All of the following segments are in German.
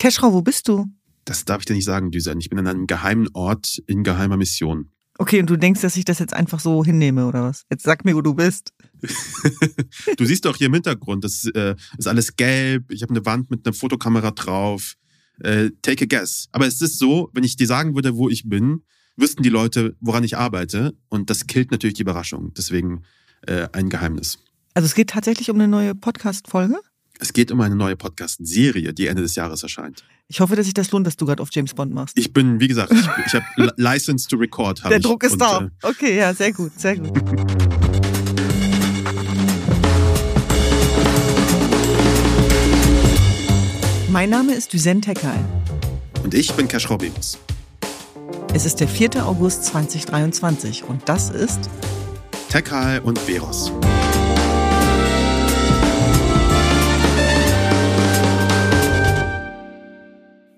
Keschrau, wo bist du? Das darf ich dir nicht sagen, Düsen. Ich bin an einem geheimen Ort in geheimer Mission. Okay, und du denkst, dass ich das jetzt einfach so hinnehme, oder was? Jetzt sag mir, wo du bist. du siehst doch hier im Hintergrund, das äh, ist alles gelb. Ich habe eine Wand mit einer Fotokamera drauf. Äh, take a guess. Aber es ist so, wenn ich dir sagen würde, wo ich bin, wüssten die Leute, woran ich arbeite. Und das killt natürlich die Überraschung. Deswegen äh, ein Geheimnis. Also es geht tatsächlich um eine neue Podcast-Folge? Es geht um eine neue Podcast-Serie, die Ende des Jahres erscheint. Ich hoffe, dass sich das lohnt, dass du gerade auf James Bond machst. Ich bin, wie gesagt, ich, ich habe License to Record. Der. Druck ist Und, da. äh, Okay, ja, sehr gut, sehr gut. Mein Name ist Düsen Tekal. Und ich bin Cash Robbins. Es ist der 4. August 2023 und das ist Tekal und Veros.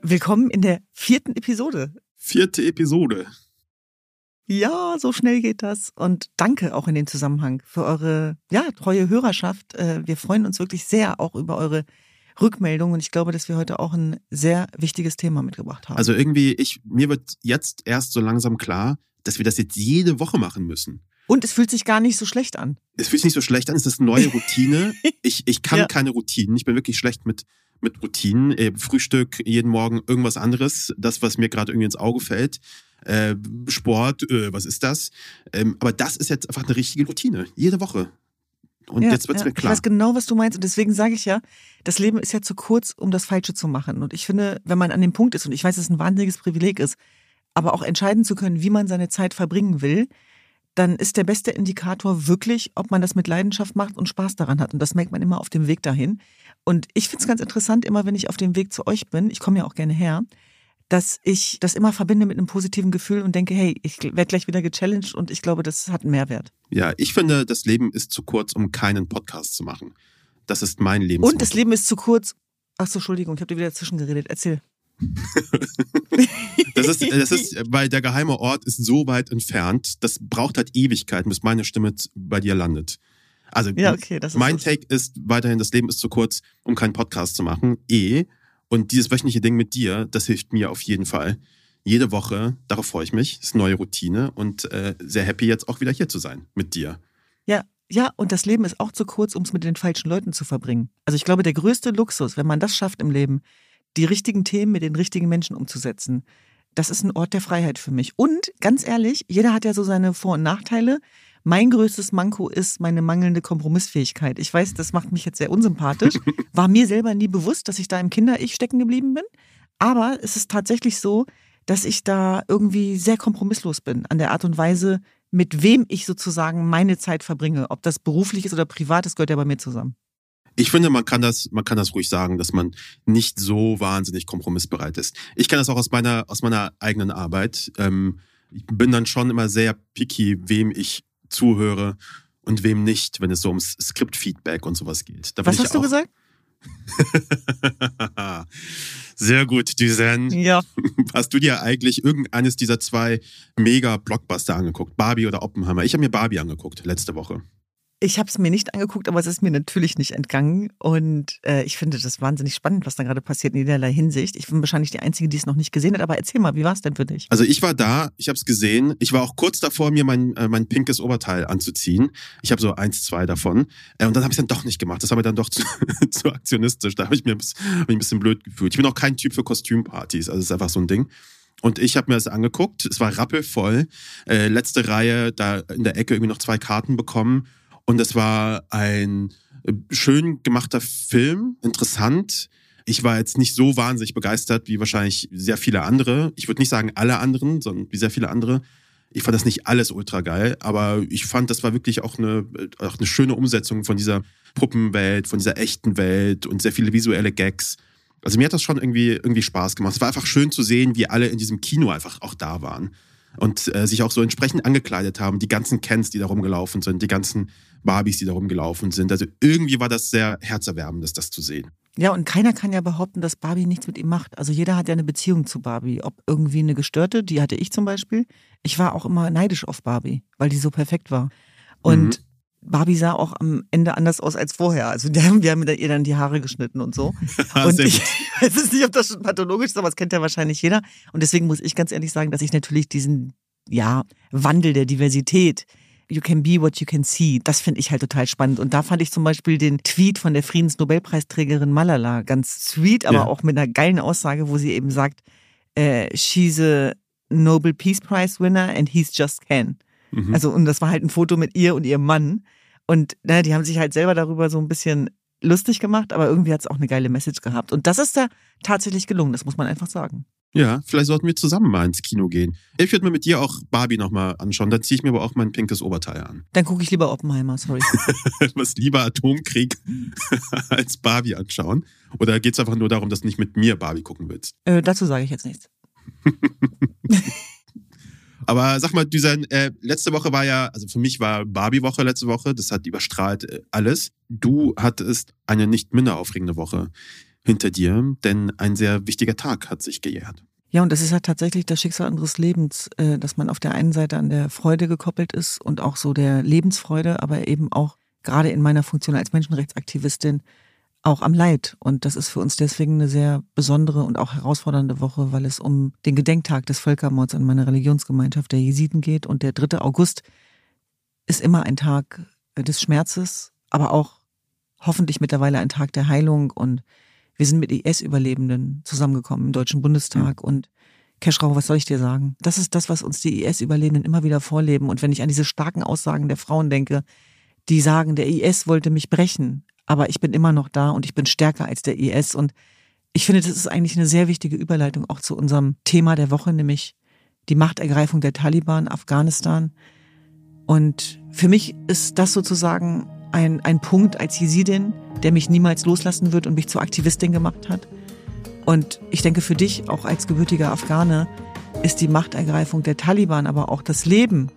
Willkommen in der vierten Episode. Vierte Episode. Ja, so schnell geht das. Und danke auch in dem Zusammenhang für eure ja, treue Hörerschaft. Äh, Wir freuen uns wirklich sehr auch über eure Rückmeldung und ich glaube, dass wir heute auch ein sehr wichtiges Thema mitgebracht haben. Also irgendwie, ich, mir wird jetzt erst so langsam klar, dass wir das jetzt jede Woche machen müssen. und es fühlt sich gar nicht so schlecht an. Es fühlt sich nicht so schlecht an, es ist eine neue Routine. Ich, ich kann Ja. keine Routinen. Ich bin wirklich schlecht mit, mit Routinen. Äh, Frühstück, jeden Morgen irgendwas anderes. Das, was mir gerade irgendwie ins Auge fällt. Äh, Sport, äh, was ist das? Ähm, aber das ist jetzt einfach eine richtige Routine. Jede Woche. Und Ja, jetzt wird's ja. mir klar. Ich weiß genau, was du meinst. Und deswegen sage ich ja, das Leben ist ja zu kurz, um das Falsche zu machen. Und ich finde, wenn man an dem Punkt ist, und ich weiß, dass es ein wahnsinniges Privileg ist, aber auch entscheiden zu können, wie man seine Zeit verbringen will, dann ist der beste Indikator wirklich, ob man das mit Leidenschaft macht und Spaß daran hat. Und das merkt man immer auf dem Weg dahin. Und ich finde es ganz interessant, immer wenn ich auf dem Weg zu euch bin, ich komme ja auch gerne her, dass ich das immer verbinde mit einem positiven Gefühl und denke, hey, ich werde gleich wieder gechallenged und ich glaube, das hat einen Mehrwert. Ja, ich finde, das Leben ist zu kurz, um keinen Podcast zu machen. Das ist mein Leben. Und das Leben ist zu kurz. Ach so, Entschuldigung, ich habe dir wieder dazwischen geredet. Erzähl. Das ist, das ist, weil der geheime Ort ist so weit entfernt, das braucht halt Ewigkeiten, bis meine Stimme bei dir landet. Also Ja, okay, mein so. Take ist weiterhin, das Leben ist zu kurz, um keinen Podcast zu machen. Eh. Und dieses wöchentliche Ding mit dir, das hilft mir auf jeden Fall. Jede Woche, darauf freue ich mich, ist eine neue Routine und äh, sehr happy jetzt auch wieder hier zu sein mit dir. Ja, ja, und das Leben ist auch zu kurz, um es mit den falschen Leuten zu verbringen. Also ich glaube, der größte Luxus, wenn man das schafft im Leben, die richtigen Themen mit den richtigen Menschen umzusetzen, das ist ein Ort der Freiheit für mich. Und ganz ehrlich, jeder hat ja so seine Vor- und Nachteile. Mein größtes Manko ist meine mangelnde Kompromissfähigkeit. Ich weiß, das macht mich jetzt sehr unsympathisch. War mir selber nie bewusst, dass ich da im Kinder-Ich stecken geblieben bin. Aber es ist tatsächlich so, dass ich da irgendwie sehr kompromisslos bin an der Art und Weise, mit wem ich sozusagen meine Zeit verbringe. Ob das beruflich ist oder privat, das gehört ja bei mir zusammen. Ich finde, man kann das, man kann das ruhig sagen, dass man nicht so wahnsinnig kompromissbereit ist. Ich kenne das auch aus meiner, aus meiner eigenen Arbeit. Ähm, ich bin dann schon immer sehr picky, wem ich zuhöre und wem nicht, wenn es so ums Skriptfeedback und sowas geht. Da Was hast du gesagt? Sehr gut, Düsen. Ja. Hast du dir eigentlich irgendeines dieser zwei Mega-Blockbuster angeguckt? Barbie oder Oppenheimer? Ich habe mir Barbie angeguckt letzte Woche. Ich habe es mir nicht angeguckt, aber es ist mir natürlich nicht entgangen. Und äh, ich finde das wahnsinnig spannend, was da gerade passiert in jederlei Hinsicht. Ich bin wahrscheinlich die Einzige, die es noch nicht gesehen hat. Aber erzähl mal, wie war es denn für dich? Also ich war da, ich habe es gesehen. Ich war auch kurz davor, mir mein, äh, mein pinkes Oberteil anzuziehen. Ich habe so eins, zwei davon. Äh, und dann habe ich dann doch nicht gemacht. Das habe ich dann doch zu, zu aktionistisch. Da habe ich mir hab mich ein bisschen blöd gefühlt. Ich bin auch kein Typ für Kostümpartys. Also es ist einfach so ein Ding. Und ich habe mir das angeguckt. Es war rappelvoll. Äh, letzte Reihe, da in der Ecke irgendwie noch zwei Karten bekommen. Und es war ein äh, schön gemachter Film, interessant. Ich war jetzt nicht so wahnsinnig begeistert wie wahrscheinlich sehr viele andere. Ich würde nicht sagen alle anderen, sondern wie sehr viele andere. Ich fand das nicht alles ultra geil, aber ich fand, das war wirklich auch eine, äh, auch eine schöne Umsetzung von dieser Puppenwelt, von dieser echten Welt und sehr viele visuelle Gags. Also mir hat das schon irgendwie, irgendwie Spaß gemacht. Es war einfach schön zu sehen, wie alle in diesem Kino einfach auch da waren und äh, sich auch so entsprechend angekleidet haben. Die ganzen Kens, die da rumgelaufen sind, die ganzen Barbies, die da rumgelaufen sind. Also irgendwie war das sehr herzerwärmend, das zu sehen. Ja, und keiner kann ja behaupten, dass Barbie nichts mit ihm macht. Also jeder hat ja eine Beziehung zu Barbie. Ob irgendwie eine gestörte, die hatte ich zum Beispiel. Ich war auch immer neidisch auf Barbie, weil die so perfekt war. Und Barbie sah auch am Ende anders aus als vorher. Also wir haben, wir haben ihr dann die Haare geschnitten und so. Und ich weiß nicht, ob das schon pathologisch ist, aber das kennt ja wahrscheinlich jeder. Und deswegen muss ich ganz ehrlich sagen, dass ich natürlich diesen, ja, Wandel der Diversität, you can be what you can see, das finde ich halt total spannend. Und da fand ich zum Beispiel den Tweet von der Friedensnobelpreisträgerin Malala ganz sweet, aber Ja. auch mit einer geilen Aussage, wo sie eben sagt, äh, she's a Nobel Peace Prize winner and he's just Ken. Mhm. Also, und das war halt ein Foto mit ihr und ihrem Mann. Und ne, die haben sich halt selber darüber so ein bisschen lustig gemacht, aber irgendwie hat es auch eine geile Message gehabt. Und das ist da tatsächlich gelungen, das muss man einfach sagen. Ja, vielleicht sollten wir zusammen mal ins Kino gehen. Ich würde mir mit dir auch Barbie nochmal anschauen. Dann ziehe ich mir aber auch mein pinkes Oberteil an. Dann gucke ich lieber Oppenheimer, sorry. Was lieber Atomkrieg als Barbie anschauen? Oder geht es einfach nur darum, dass du nicht mit mir Barbie gucken willst? äh, dazu sage ich jetzt nichts. Aber sag mal, Düsen, äh, letzte Woche war ja, also für mich war Barbie-Woche letzte Woche, das hat überstrahlt äh, alles. Du hattest eine nicht minder aufregende Woche hinter dir, denn ein sehr wichtiger Tag hat sich gejährt. Ja, und das ist ja tatsächlich das Schicksal unseres Lebens, äh, dass man auf der einen Seite an der Freude gekoppelt ist und auch so der Lebensfreude, aber eben auch gerade in meiner Funktion als Menschenrechtsaktivistin auch am Leid. Und das ist für uns deswegen eine sehr besondere und auch herausfordernde Woche, weil es um den Gedenktag des Völkermords an meiner Religionsgemeinschaft der Jesiden geht. Und der 3. August ist immer ein Tag äh, des Schmerzes, aber auch hoffentlich mittlerweile ein Tag der Heilung. Und wir sind mit IS-Überlebenden zusammengekommen im Deutschen Bundestag. Und Keschrau, was soll ich dir sagen? Das ist das, was uns die IS-Überlebenden immer wieder vorleben. Und wenn ich an diese starken Aussagen der Frauen denke, die sagen, der IS wollte mich brechen, aber ich bin immer noch da und ich bin stärker als der IS. Und ich finde, das ist eigentlich eine sehr wichtige Überleitung auch zu unserem Thema der Woche, nämlich die Machtergreifung der Taliban, Afghanistan. Und für mich ist das sozusagen ein, ein Punkt als Jesidin, der mich niemals loslassen wird und mich zur Aktivistin gemacht hat. Und ich denke, für dich, auch als gebürtiger Afghane, ist die Machtergreifung der Taliban, aber auch das Leben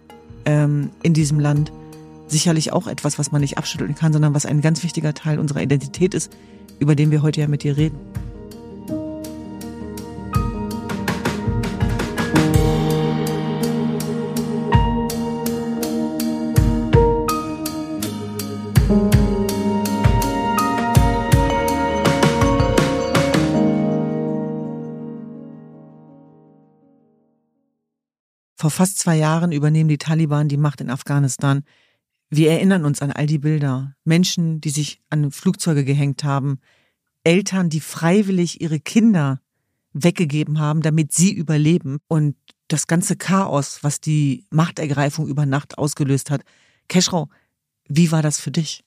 ähm, in diesem Land sicherlich auch etwas, was man nicht abschütteln kann, sondern was ein ganz wichtiger Teil unserer Identität ist, über den wir heute ja mit dir reden. Vor fast zwei Jahren übernehmen die Taliban die Macht in Afghanistan. Wir erinnern uns an all die Bilder. Menschen, die sich an Flugzeuge gehängt haben. Eltern, die freiwillig ihre Kinder weggegeben haben, damit sie überleben. Und das ganze Chaos, was die Machtergreifung über Nacht ausgelöst hat. Keschrau, wie war das für dich?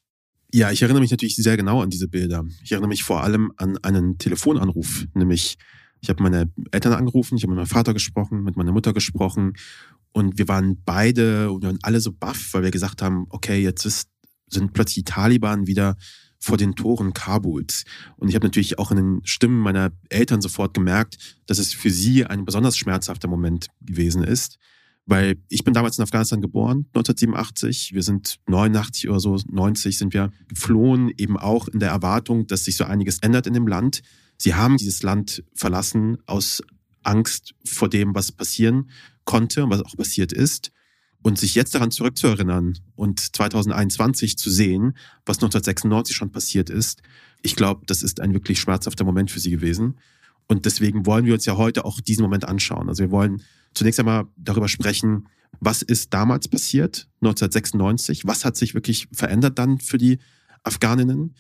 Ja, ich erinnere mich natürlich sehr genau an diese Bilder. Ich erinnere mich vor allem an einen Telefonanruf, nämlich ich habe meine Eltern angerufen, ich habe mit meinem Vater gesprochen, mit meiner Mutter gesprochen und wir waren beide und wir waren alle so baff, weil wir gesagt haben, okay, jetzt ist, sind plötzlich die Taliban wieder vor den Toren Kabuls. Und ich habe natürlich auch in den Stimmen meiner Eltern sofort gemerkt, dass es für sie ein besonders schmerzhafter Moment gewesen ist. Weil ich bin damals in Afghanistan geboren, 1987. Wir sind 89 oder so, 90 sind wir geflohen, eben auch in der Erwartung, dass sich so einiges ändert in dem Land. Sie haben dieses Land verlassen aus Angst vor dem, was passieren konnte und was auch passiert ist. Und sich jetzt daran zurückzuerinnern und 2021 zu sehen, was 1996 schon passiert ist, ich glaube, das ist ein wirklich schmerzhafter Moment für sie gewesen. Und deswegen wollen wir uns ja heute auch diesen Moment anschauen. Also wir wollen zunächst einmal darüber sprechen, was ist damals passiert, 1996, was hat sich wirklich verändert dann für die Afghaninnen,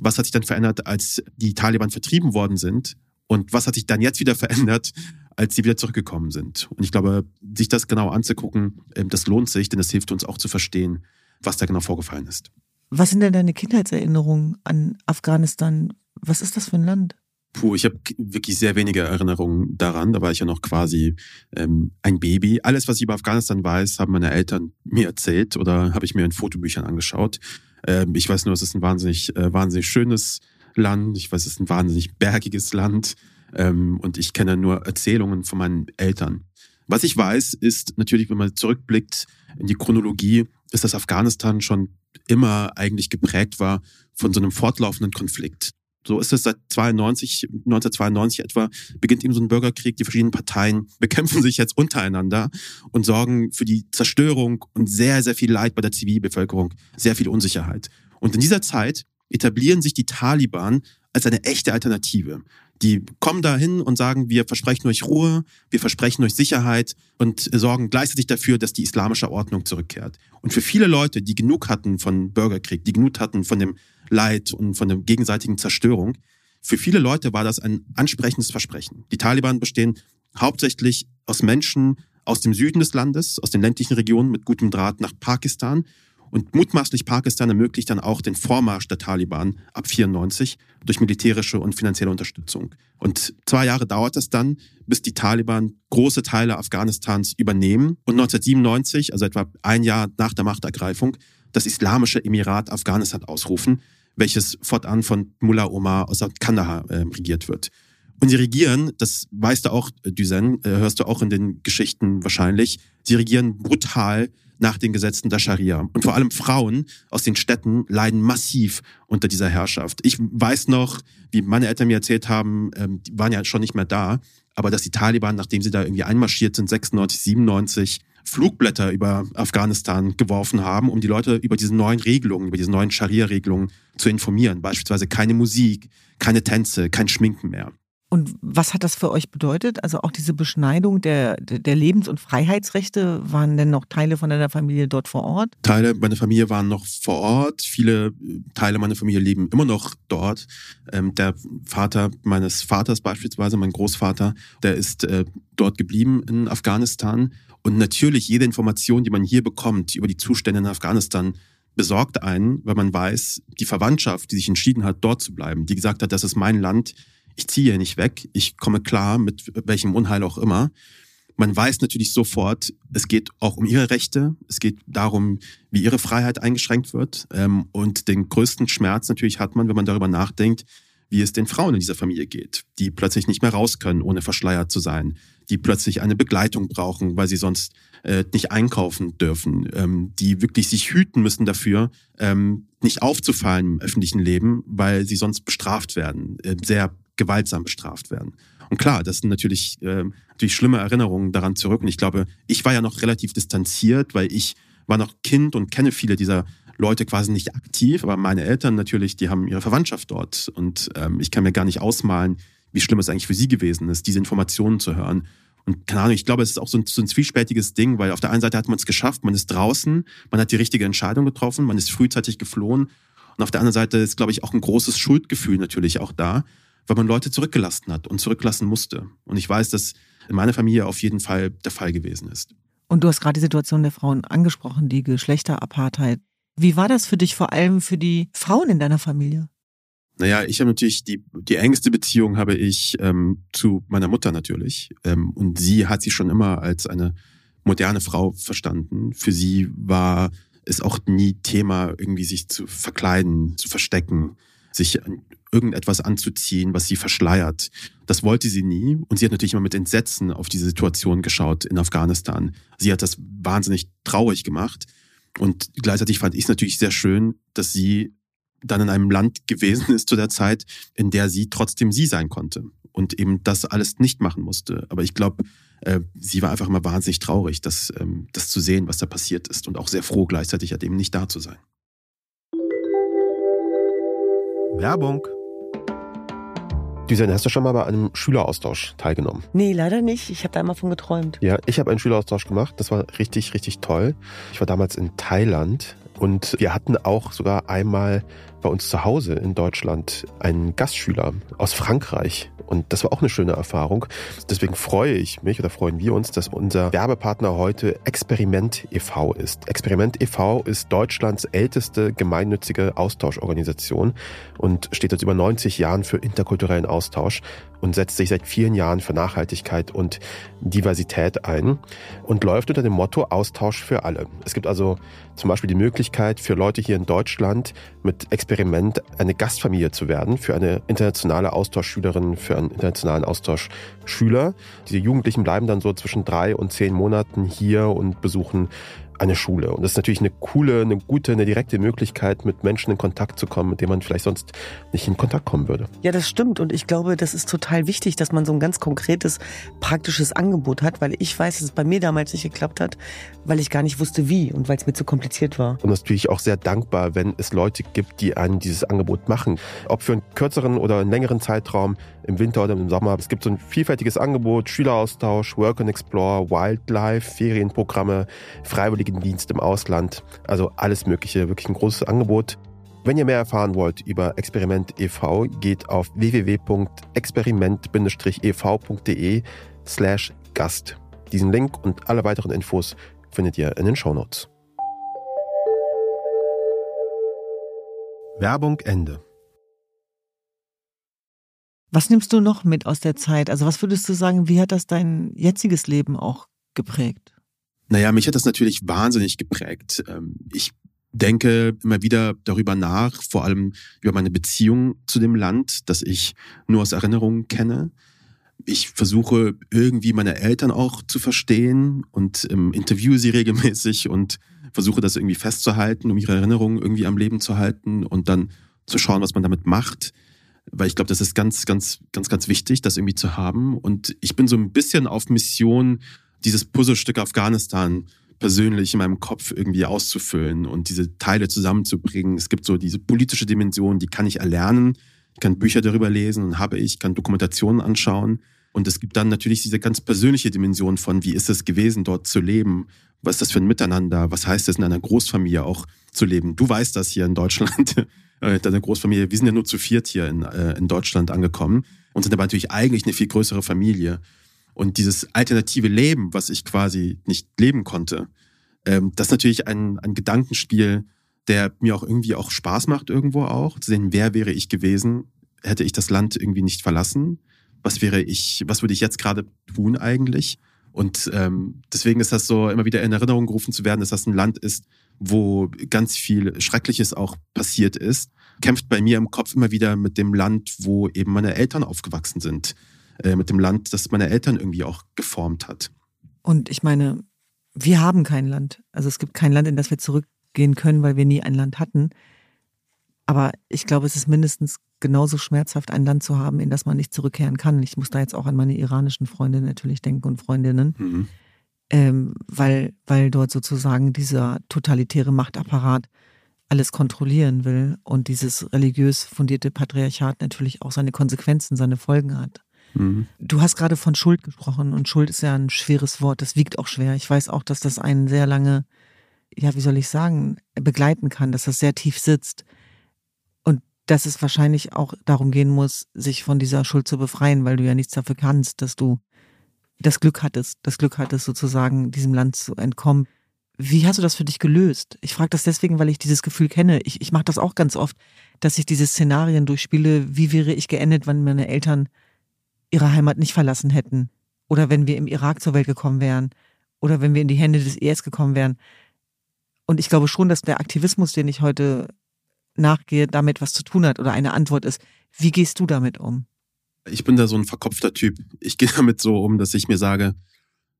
was hat sich dann verändert, als die Taliban vertrieben worden sind und was hat sich dann jetzt wieder verändert, als sie wieder zurückgekommen sind. Und ich glaube, sich das genau anzugucken, ähm, das lohnt sich, denn das hilft uns auch zu verstehen, was da genau vorgefallen ist. Was sind denn deine Kindheitserinnerungen an Afghanistan? Was ist das für ein Land? Puh, ich habe wirklich sehr wenige Erinnerungen daran. Da war ich ja noch quasi ähm, ein Baby. Alles, was ich über Afghanistan weiß, haben meine Eltern mir erzählt oder habe ich mir in Fotobüchern angeschaut. Ähm, ich weiß nur, es ist ein wahnsinnig, äh, wahnsinnig schönes Land. Ich weiß, es ist ein wahnsinnig bergiges Land. Ähm, und ich kenne nur Erzählungen von meinen Eltern. Was ich weiß, ist natürlich, wenn man zurückblickt in die Chronologie, ist, dass Afghanistan schon immer eigentlich geprägt war von so einem fortlaufenden Konflikt. So ist es seit 92, 1992 etwa, beginnt eben so ein Bürgerkrieg. Die verschiedenen Parteien bekämpfen sich jetzt untereinander und sorgen für die Zerstörung und sehr, sehr viel Leid bei der Zivilbevölkerung, sehr viel Unsicherheit. Und in dieser Zeit etablieren sich die Taliban als eine echte Alternative. Die kommen dahin und sagen, wir versprechen euch Ruhe, wir versprechen euch Sicherheit und sorgen gleichzeitig dafür, dass die islamische Ordnung zurückkehrt. Und für viele Leute, die genug hatten von Bürgerkrieg, die genug hatten von dem Leid und von der gegenseitigen Zerstörung, für viele Leute war das ein ansprechendes Versprechen. Die Taliban bestehen hauptsächlich aus Menschen aus dem Süden des Landes, aus den ländlichen Regionen mit gutem Draht nach Pakistan und mutmaßlich Pakistan ermöglicht dann auch den Vormarsch der Taliban ab 94 durch militärische und finanzielle Unterstützung. Und zwei Jahre dauert es dann, bis die Taliban große Teile Afghanistans übernehmen und 1997, also etwa ein Jahr nach der Machtergreifung, das Islamische Emirat Afghanistan ausrufen, welches fortan von Mullah Omar aus Kandahar äh, regiert wird. Und sie regieren, das weißt du auch, Düsen, äh, hörst du auch in den Geschichten wahrscheinlich, sie regieren brutal nach den Gesetzen der Scharia. Und vor allem Frauen aus den Städten leiden massiv unter dieser Herrschaft. Ich weiß noch, wie meine Eltern mir erzählt haben, ähm, die waren ja schon nicht mehr da, aber dass die Taliban, nachdem sie da irgendwie einmarschiert sind, 96, 97, Flugblätter über Afghanistan geworfen haben, um die Leute über diese neuen Regelungen, über diese neuen Scharia-Regelungen zu informieren. Beispielsweise keine Musik, keine Tänze, kein Schminken mehr. Und was hat das für euch bedeutet? Also auch diese Beschneidung der, der Lebens- und Freiheitsrechte, waren denn noch Teile von deiner Familie dort vor Ort? Teile meiner Familie waren noch vor Ort. Viele äh, Teile meiner Familie leben immer noch dort. Ähm, der Vater meines Vaters beispielsweise, mein Großvater, der ist äh, dort geblieben in Afghanistan. Und natürlich jede Information, die man hier bekommt über die Zustände in Afghanistan, besorgt einen, weil man weiß, die Verwandtschaft, die sich entschieden hat, dort zu bleiben, die gesagt hat, das ist mein Land, ich ziehe hier nicht weg, ich komme klar mit welchem Unheil auch immer. Man weiß natürlich sofort, es geht auch um ihre Rechte, es geht darum, wie ihre Freiheit eingeschränkt wird. Ähm, und den größten Schmerz natürlich hat man, wenn man darüber nachdenkt, wie es den Frauen in dieser Familie geht, die plötzlich nicht mehr raus können, ohne verschleiert zu sein, die plötzlich eine Begleitung brauchen, weil sie sonst äh, nicht einkaufen dürfen, ähm, die wirklich sich hüten müssen dafür, ähm, nicht aufzufallen im öffentlichen Leben, weil sie sonst bestraft werden, äh, sehr gewaltsam bestraft werden. Und klar, das sind natürlich, äh, natürlich schlimme Erinnerungen daran zurück. Und ich glaube, ich war ja noch relativ distanziert, weil ich war noch Kind und kenne viele dieser Leute quasi nicht aktiv. Aber meine Eltern natürlich, die haben ihre Verwandtschaft dort. Und ähm, ich kann mir gar nicht ausmalen, wie schlimm es eigentlich für sie gewesen ist, diese Informationen zu hören. Und keine Ahnung, ich glaube, es ist auch so ein, so ein zwiespältiges Ding, weil auf der einen Seite hat man es geschafft, man ist draußen, man hat die richtige Entscheidung getroffen, man ist frühzeitig geflohen. Und auf der anderen Seite ist, glaube ich, auch ein großes Schuldgefühl natürlich auch da, weil man Leute zurückgelassen hat und zurücklassen musste. Und ich weiß, dass in meiner Familie auf jeden Fall der Fall gewesen ist. Und du hast gerade die Situation der Frauen angesprochen, die Geschlechterapartheit. Wie war das für dich, vor allem für die Frauen in deiner Familie? Naja, ich habe natürlich die, die engste Beziehung habe ich ähm, zu meiner Mutter natürlich. Ähm, und sie hat sich schon immer als eine moderne Frau verstanden. Für sie war es auch nie Thema, irgendwie sich zu verkleiden, zu verstecken, sich irgendetwas anzuziehen, was sie verschleiert. Das wollte sie nie. Und sie hat natürlich immer mit Entsetzen auf diese Situation geschaut in Afghanistan. Sie hat das wahnsinnig traurig gemacht. Und gleichzeitig fand ich es natürlich sehr schön, dass sie dann in einem Land gewesen ist zu der Zeit, in der sie trotzdem sie sein konnte und eben das alles nicht machen musste. Aber ich glaube, äh, sie war einfach immer wahnsinnig traurig, das, ähm, das zu sehen, was da passiert ist und auch sehr froh gleichzeitig halt eben nicht da zu sein. Werbung Düsen, hast du schon mal bei einem Schüleraustausch teilgenommen? Nee, leider nicht. Ich habe da immer von geträumt. Ja, ich habe einen Schüleraustausch gemacht. Das war richtig, richtig toll. Ich war damals in Thailand und wir hatten auch sogar einmal bei uns zu Hause in Deutschland einen Gastschüler aus Frankreich. Und das war auch eine schöne Erfahrung. Deswegen freue ich mich oder freuen wir uns, dass unser Werbepartner heute Experiment e.V. ist. Experiment e.V. ist Deutschlands älteste gemeinnützige Austauschorganisation und steht seit über 90 Jahren für interkulturellen Austausch und setzt sich seit vielen Jahren für Nachhaltigkeit und Diversität ein und läuft unter dem Motto Austausch für alle. Es gibt also zum Beispiel die Möglichkeit für Leute hier in Deutschland mit Experiment eine Gastfamilie zu werden, für eine internationale Austauschschülerin, für einen internationalen Austauschschüler. Diese Jugendlichen bleiben dann so zwischen drei und zehn Monaten hier und besuchen eine Schule. Und das ist natürlich eine coole, eine gute, eine direkte Möglichkeit, mit Menschen in Kontakt zu kommen, mit denen man vielleicht sonst nicht in Kontakt kommen würde. Ja, das stimmt. Und ich glaube, das ist total wichtig, dass man so ein ganz konkretes, praktisches Angebot hat, weil ich weiß, dass es bei mir damals nicht geklappt hat, weil ich gar nicht wusste, wie und weil es mir zu kompliziert war. Und natürlich auch sehr dankbar, wenn es Leute gibt, die einem dieses Angebot machen. Ob für einen kürzeren oder einen längeren Zeitraum, im Winter oder im Sommer. Es gibt so ein vielfältiges Angebot, Schüleraustausch, Work and Explore, Wildlife, Ferienprogramme, Freiwilligendienst im Ausland. Also alles Mögliche, wirklich ein großes Angebot. Wenn ihr mehr erfahren wollt über Experiment e.V., geht auf www.experiment-ev.de slash Gast. Diesen Link und alle weiteren Infos findet ihr in den Shownotes. Werbung Ende. Was nimmst du noch mit aus der Zeit? Also was würdest du sagen, wie hat das dein jetziges Leben auch geprägt? Naja, mich hat das natürlich wahnsinnig geprägt. Ähm, ich denke immer wieder darüber nach, vor allem über meine Beziehung zu dem Land, das ich nur aus Erinnerungen kenne. Ich versuche irgendwie meine Eltern auch zu verstehen und ähm, interviewe sie regelmäßig und versuche das irgendwie festzuhalten, um ihre Erinnerungen irgendwie am Leben zu halten und dann zu schauen, was man damit macht weil ich glaube, das ist ganz, ganz, ganz, ganz wichtig, das irgendwie zu haben. Und ich bin so ein bisschen auf Mission, dieses Puzzlestück Afghanistan persönlich in meinem Kopf irgendwie auszufüllen und diese Teile zusammenzubringen. Es gibt so diese politische Dimension, die kann ich erlernen. Ich kann Bücher darüber lesen und habe ich, kann Dokumentationen anschauen. Und es gibt dann natürlich diese ganz persönliche Dimension von, wie ist es gewesen, dort zu leben? Was ist das für ein Miteinander? Was heißt es in einer Großfamilie auch zu leben? Du weißt das hier in Deutschland äh, deine Großfamilie, wir sind ja nur zu viert hier in, äh, in Deutschland angekommen und sind aber natürlich eigentlich eine viel größere Familie. Und dieses alternative Leben, was ich quasi nicht leben konnte, ähm, das ist natürlich ein, ein Gedankenspiel, der mir auch irgendwie auch Spaß macht irgendwo auch, zu sehen, wer wäre ich gewesen, hätte ich das Land irgendwie nicht verlassen? Was wäre ich, was würde ich jetzt gerade tun eigentlich? Und ähm, deswegen ist das so, immer wieder in Erinnerung gerufen zu werden, dass das ein Land ist, wo ganz viel Schreckliches auch passiert ist, kämpft bei mir im Kopf immer wieder mit dem Land, wo eben meine Eltern aufgewachsen sind. Äh, mit dem Land, das meine Eltern irgendwie auch geformt hat. Und ich meine, wir haben kein Land. Also es gibt kein Land, in das wir zurückgehen können, weil wir nie ein Land hatten. Aber ich glaube, es ist mindestens genauso schmerzhaft, ein Land zu haben, in das man nicht zurückkehren kann. Ich muss da jetzt auch an meine iranischen Freunde natürlich denken und Freundinnen. Mhm ähm, weil, weil dort sozusagen dieser totalitäre Machtapparat alles kontrollieren will und dieses religiös fundierte Patriarchat natürlich auch seine Konsequenzen, seine Folgen hat. Mhm. Du hast gerade von Schuld gesprochen und Schuld ist ja ein schweres Wort, das wiegt auch schwer. Ich weiß auch, dass das einen sehr lange, ja, wie soll ich sagen, begleiten kann, dass das sehr tief sitzt und dass es wahrscheinlich auch darum gehen muss, sich von dieser Schuld zu befreien, weil du ja nichts dafür kannst, dass du das Glück hattest, das Glück hattest, sozusagen diesem Land zu entkommen. Wie hast du das für dich gelöst? Ich frage das deswegen, weil ich dieses Gefühl kenne. Ich, ich mache das auch ganz oft, dass ich diese Szenarien durchspiele, wie wäre ich geendet, wenn meine Eltern ihre Heimat nicht verlassen hätten. Oder wenn wir im Irak zur Welt gekommen wären. Oder wenn wir in die Hände des IS gekommen wären. Und ich glaube schon, dass der Aktivismus, den ich heute nachgehe, damit was zu tun hat oder eine Antwort ist. Wie gehst du damit um? Ich bin da so ein verkopfter Typ. Ich gehe damit so um, dass ich mir sage,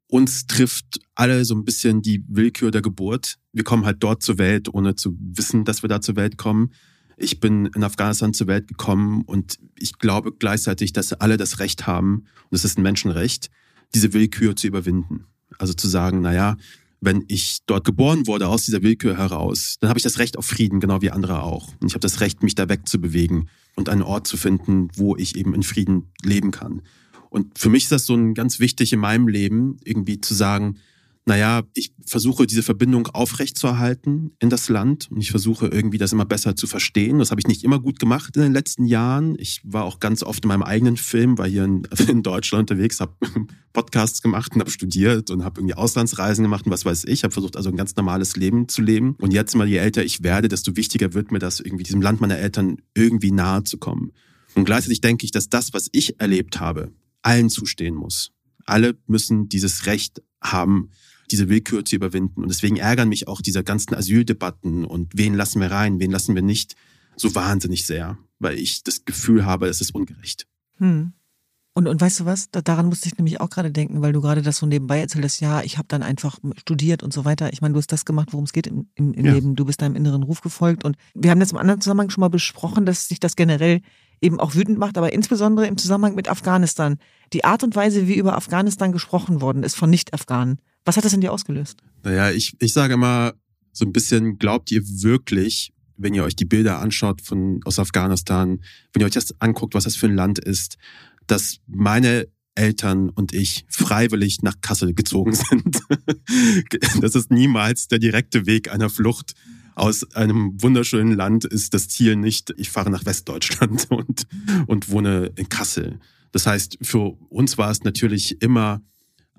uns trifft alle so ein bisschen die Willkür der Geburt. Wir kommen halt dort zur Welt, ohne zu wissen, dass wir da zur Welt kommen. Ich bin in Afghanistan zur Welt gekommen und ich glaube gleichzeitig, dass alle das Recht haben, und es ist ein Menschenrecht, diese Willkür zu überwinden. Also zu sagen, naja, wenn ich dort geboren wurde aus dieser Willkür heraus, dann habe ich das Recht auf Frieden, genau wie andere auch. Und ich habe das Recht, mich da wegzubewegen und einen Ort zu finden, wo ich eben in Frieden leben kann. Und für mich ist das so ein ganz wichtig in meinem Leben, irgendwie zu sagen, naja, ich versuche diese Verbindung aufrechtzuerhalten in das Land und ich versuche irgendwie das immer besser zu verstehen. Das habe ich nicht immer gut gemacht in den letzten Jahren. Ich war auch ganz oft in meinem eigenen Film, war hier in, in Deutschland unterwegs, habe Podcasts gemacht und habe studiert und habe irgendwie Auslandsreisen gemacht und was weiß ich. Habe versucht also ein ganz normales Leben zu leben. Und jetzt mal je älter ich werde, desto wichtiger wird mir das irgendwie diesem Land meiner Eltern irgendwie nahe zu kommen. Und gleichzeitig denke ich, dass das, was ich erlebt habe, allen zustehen muss. Alle müssen dieses Recht haben, diese Willkür zu überwinden. Und deswegen ärgern mich auch diese ganzen Asyldebatten und wen lassen wir rein, wen lassen wir nicht, so wahnsinnig sehr, weil ich das Gefühl habe, es ist ungerecht. Hm. Und, und weißt du was? Da, daran musste ich nämlich auch gerade denken, weil du gerade das so nebenbei erzählt hast, ja, ich habe dann einfach studiert und so weiter. Ich meine, du hast das gemacht, worum es geht im, im, im Ja. Leben. Du bist deinem inneren Ruf gefolgt. Und wir haben das im anderen Zusammenhang schon mal besprochen, dass sich das generell eben auch wütend macht, aber insbesondere im Zusammenhang mit Afghanistan. Die Art und Weise, wie über Afghanistan gesprochen worden ist von Nicht-Afghanen. Was hat das in dir ausgelöst? Naja, ich, ich sage immer so ein bisschen, glaubt ihr wirklich, wenn ihr euch die Bilder anschaut von, aus Afghanistan, wenn ihr euch das anguckt, was das für ein Land ist, dass meine Eltern und ich freiwillig nach Kassel gezogen sind. Das ist niemals der direkte Weg einer Flucht aus einem wunderschönen Land ist das Ziel nicht, ich fahre nach Westdeutschland und, und wohne in Kassel. Das heißt, für uns war es natürlich immer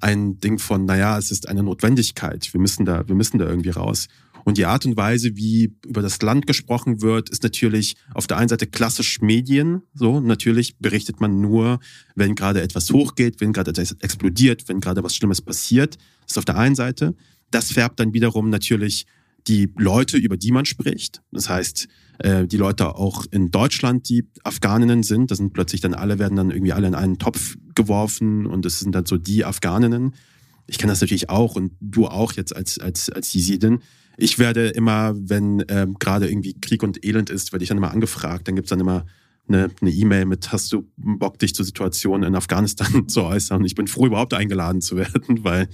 ein Ding von, naja, es ist eine Notwendigkeit. Wir müssen da, wir müssen da irgendwie raus. Und die Art und Weise, wie über das Land gesprochen wird, ist natürlich auf der einen Seite klassisch Medien. So, natürlich berichtet man nur, wenn gerade etwas hochgeht, wenn gerade etwas explodiert, wenn gerade was Schlimmes passiert. Das ist auf der einen Seite. Das färbt dann wiederum natürlich die Leute, über die man spricht. Das heißt, äh, die Leute auch in Deutschland, die Afghaninnen sind, da sind plötzlich dann alle, werden dann irgendwie alle in einen Topf geworfen und es sind dann so die Afghaninnen. Ich kenne das natürlich auch und du auch jetzt als, als, als Jesidin. Ich werde immer, wenn ähm, gerade irgendwie Krieg und Elend ist, werde ich dann immer angefragt. Dann gibt's dann immer eine E-Mail mit, hast du Bock, dich zur Situation in Afghanistan zu äußern? Und ich bin froh, überhaupt eingeladen zu werden, weil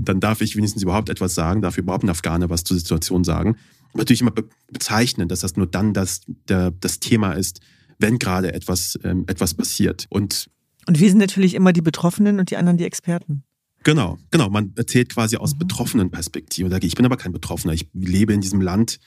dann darf ich wenigstens überhaupt etwas sagen, darf überhaupt ein Afghaner was zur Situation sagen. Natürlich immer be bezeichnen, dass das nur dann das, der, das Thema ist, wenn gerade etwas, ähm, etwas passiert. Und Und wir sind natürlich immer die Betroffenen und die anderen die Experten. Genau, genau. Man erzählt quasi aus Mhm. betroffenen Perspektive. Ich bin aber kein Betroffener. Ich lebe in diesem Land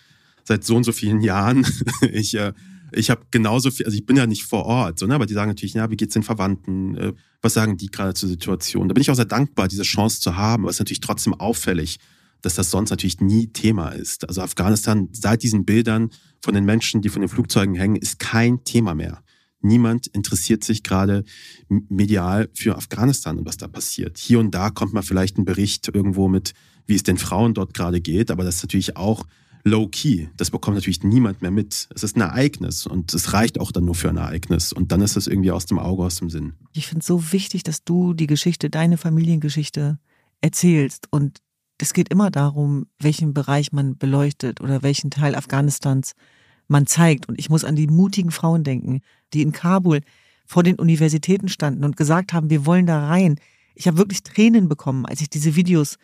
seit so und so vielen Jahren. Ich, äh, ich habe genauso viel, also ich bin ja nicht vor Ort, so, ne? aber die sagen natürlich, ja, wie geht's den Verwandten? Äh, Was sagen die gerade zur Situation? Da bin ich auch sehr dankbar, diese Chance zu haben. Aber es ist natürlich trotzdem auffällig, dass das sonst natürlich nie Thema ist. Also Afghanistan, seit diesen Bildern von den Menschen, die von den Flugzeugen hängen, ist kein Thema mehr. Niemand interessiert sich gerade medial für Afghanistan und was da passiert. Hier und da kommt mal vielleicht ein Bericht irgendwo mit, wie es den Frauen dort gerade geht, aber das ist natürlich auch low-key. Das bekommt natürlich niemand mehr mit. Es ist ein Ereignis und es reicht auch dann nur für ein Ereignis und dann ist es irgendwie aus dem Auge, aus dem Sinn. Ich finde es so wichtig, dass du die Geschichte, deine Familiengeschichte erzählst. Und es geht immer darum, welchen Bereich man beleuchtet oder welchen Teil Afghanistans man zeigt. Und ich muss an die mutigen Frauen denken, die in Kabul vor den Universitäten standen und gesagt haben, wir wollen da rein. Ich habe wirklich Tränen bekommen, als ich diese Videos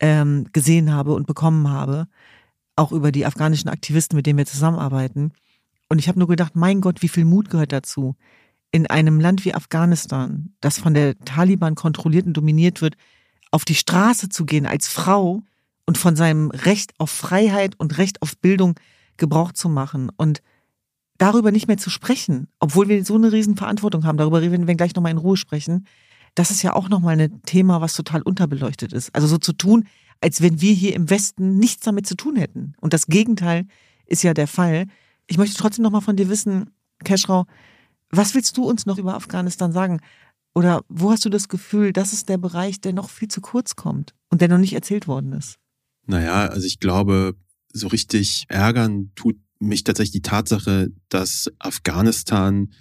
ähm, gesehen habe und bekommen habe, auch über die afghanischen Aktivisten, mit denen wir zusammenarbeiten. Und ich habe nur gedacht, mein Gott, wie viel Mut gehört dazu, in einem Land wie Afghanistan, das von der Taliban kontrolliert und dominiert wird, auf die Straße zu gehen als Frau und von seinem Recht auf Freiheit und Recht auf Bildung Gebrauch zu machen und darüber nicht mehr zu sprechen, obwohl wir so eine riesen Verantwortung haben, darüber werden wir gleich nochmal in Ruhe sprechen, das ist ja auch nochmal ein Thema, was total unterbeleuchtet ist. Also so zu tun, als wenn wir hier im Westen nichts damit zu tun hätten. Und das Gegenteil ist ja der Fall. Ich möchte trotzdem nochmal von dir wissen, Keschrau, was willst du uns noch über Afghanistan sagen? Oder wo hast du das Gefühl, das ist der Bereich, der noch viel zu kurz kommt und der noch nicht erzählt worden ist? Naja, also ich glaube, so richtig ärgern tut mich tatsächlich die Tatsache, dass Afghanistan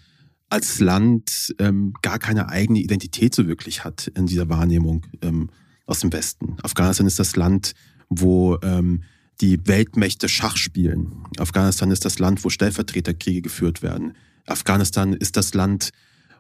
als Land ähm, gar keine eigene Identität so wirklich hat in dieser Wahrnehmung ähm, aus dem Westen. Afghanistan ist das Land, wo ähm, die Weltmächte Schach spielen. Afghanistan ist das Land, wo Stellvertreterkriege geführt werden. Afghanistan ist das Land,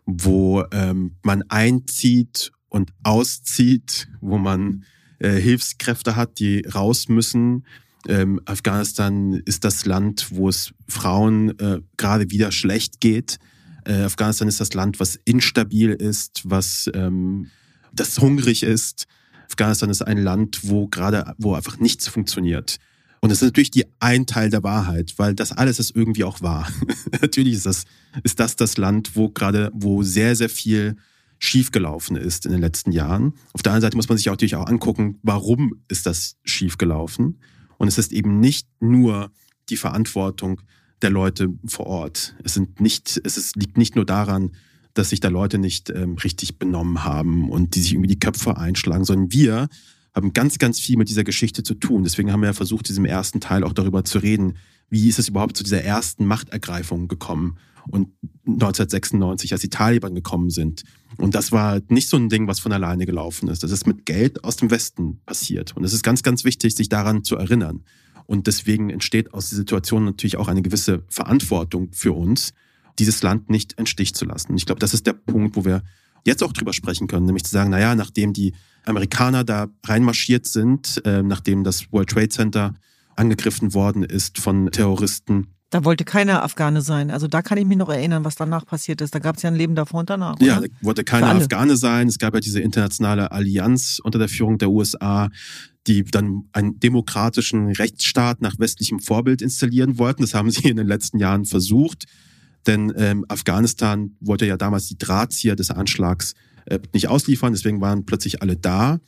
wo ähm, man einzieht und auszieht, wo man äh, Hilfskräfte hat, die raus müssen. Ähm, Afghanistan ist das Land, wo es Frauen äh, gerade wieder schlecht geht. Äh, Afghanistan ist das Land, was instabil ist, was ähm, das hungrig ist. Afghanistan ist ein Land, wo gerade, wo einfach nichts funktioniert. Und das ist natürlich die ein Teil der Wahrheit, weil das alles ist irgendwie auch wahr. natürlich ist das, ist das das Land, wo gerade, wo sehr, sehr viel schiefgelaufen ist in den letzten Jahren. Auf der anderen Seite muss man sich auch natürlich auch angucken, warum ist das schiefgelaufen? Und es ist eben nicht nur die Verantwortung der Leute vor Ort. Es sind nicht, es ist, liegt nicht nur daran, dass sich da Leute nicht ähm, richtig benommen haben und die sich irgendwie die Köpfe einschlagen, sondern wir haben ganz, ganz viel mit dieser Geschichte zu tun. Deswegen haben wir ja versucht, diesem ersten Teil auch darüber zu reden, wie ist es überhaupt zu dieser ersten Machtergreifung gekommen und 1996, als die Taliban gekommen sind. Und das war nicht so ein Ding, was von alleine gelaufen ist. Das ist mit Geld aus dem Westen passiert. Und es ist ganz, ganz wichtig, sich daran zu erinnern. Und deswegen entsteht aus der Situation natürlich auch eine gewisse Verantwortung für uns, dieses Land nicht in Stich zu lassen. Ich glaube, das ist der Punkt, wo wir jetzt auch drüber sprechen können, nämlich zu sagen, naja, nachdem die Amerikaner da reinmarschiert sind, äh, nachdem das World Trade Center angegriffen worden ist von Terroristen, da wollte keiner Afghane sein. Also da kann ich mich noch erinnern, was danach passiert ist. Da gab es ja ein Leben davor und danach. Oder? Ja, da wollte keiner Afghane sein. Es gab ja diese internationale Allianz unter der Führung der USA, die dann einen demokratischen Rechtsstaat nach westlichem Vorbild installieren wollten. Das haben sie in den letzten Jahren versucht. Denn ähm, Afghanistan wollte ja damals die Drahtzieher des Anschlags äh, nicht ausliefern. Deswegen waren plötzlich alle da.